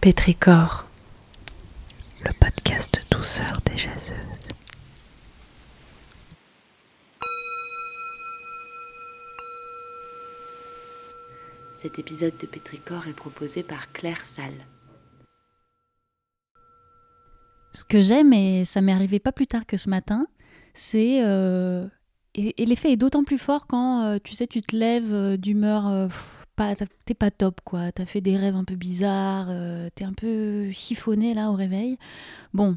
Pétricor, le podcast douceur des jaseuses. Cet épisode de Pétricor est proposé par Claire Salle. Ce que j'aime, et ça m'est arrivé pas plus tard que ce matin, c'est. euh, et, et l'effet est d'autant plus fort quand, euh, tu sais, tu te lèves euh, d'humeur. euh, t'es pas top, quoi. T'as fait des rêves un peu bizarres, euh, t'es un peu chiffonné, là, au réveil. Bon,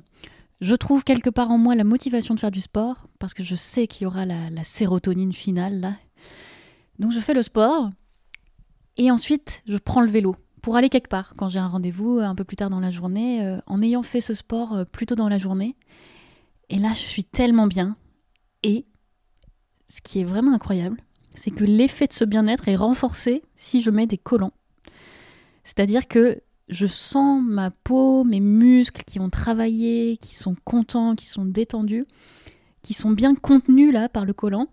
je trouve quelque part en moi la motivation de faire du sport, parce que je sais qu'il y aura la, la sérotonine finale, là. Donc, je fais le sport, et ensuite, je prends le vélo pour aller quelque part quand j'ai un rendez-vous un peu plus tard dans la journée, en ayant fait ce sport euh, plus tôt dans la journée. Et là, je suis tellement bien. Et ce qui est vraiment incroyable, c'est que l'effet de ce bien-être est renforcé si je mets des collants. C'est-à-dire que je sens ma peau, mes muscles qui ont travaillé, qui sont contents, qui sont détendus, qui sont bien contenus là par le collant.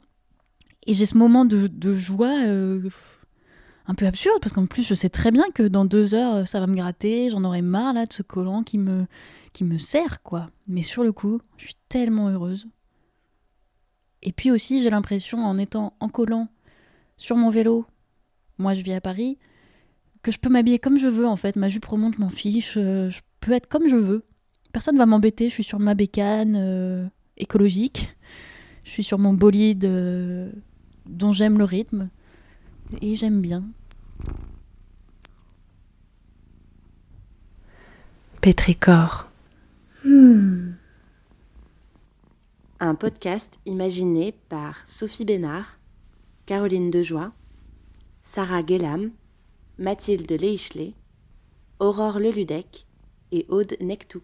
Et j'ai ce moment de, joie euh, un peu absurde parce qu'en plus je sais très bien que dans deux heures ça va me gratter, j'en aurai marre là de ce collant qui me qui me sert quoi. Mais sur le coup, je suis tellement heureuse. Et puis aussi j'ai l'impression en étant en collant sur mon vélo, moi je vis à Paris, que je peux m'habiller comme je veux en fait. Ma jupe remonte, m'en fiche, euh, je peux être comme je veux. Personne va m'embêter, je suis sur ma bécane euh, écologique, je suis sur mon bolide euh, dont j'aime le rythme et j'aime bien. Pétricor, Un podcast imaginé par Sophie Bénard, Caroline Dejoie, Sarah Guélam, Mathilde Leichelet, Aurore Leludec et Aude Nectou.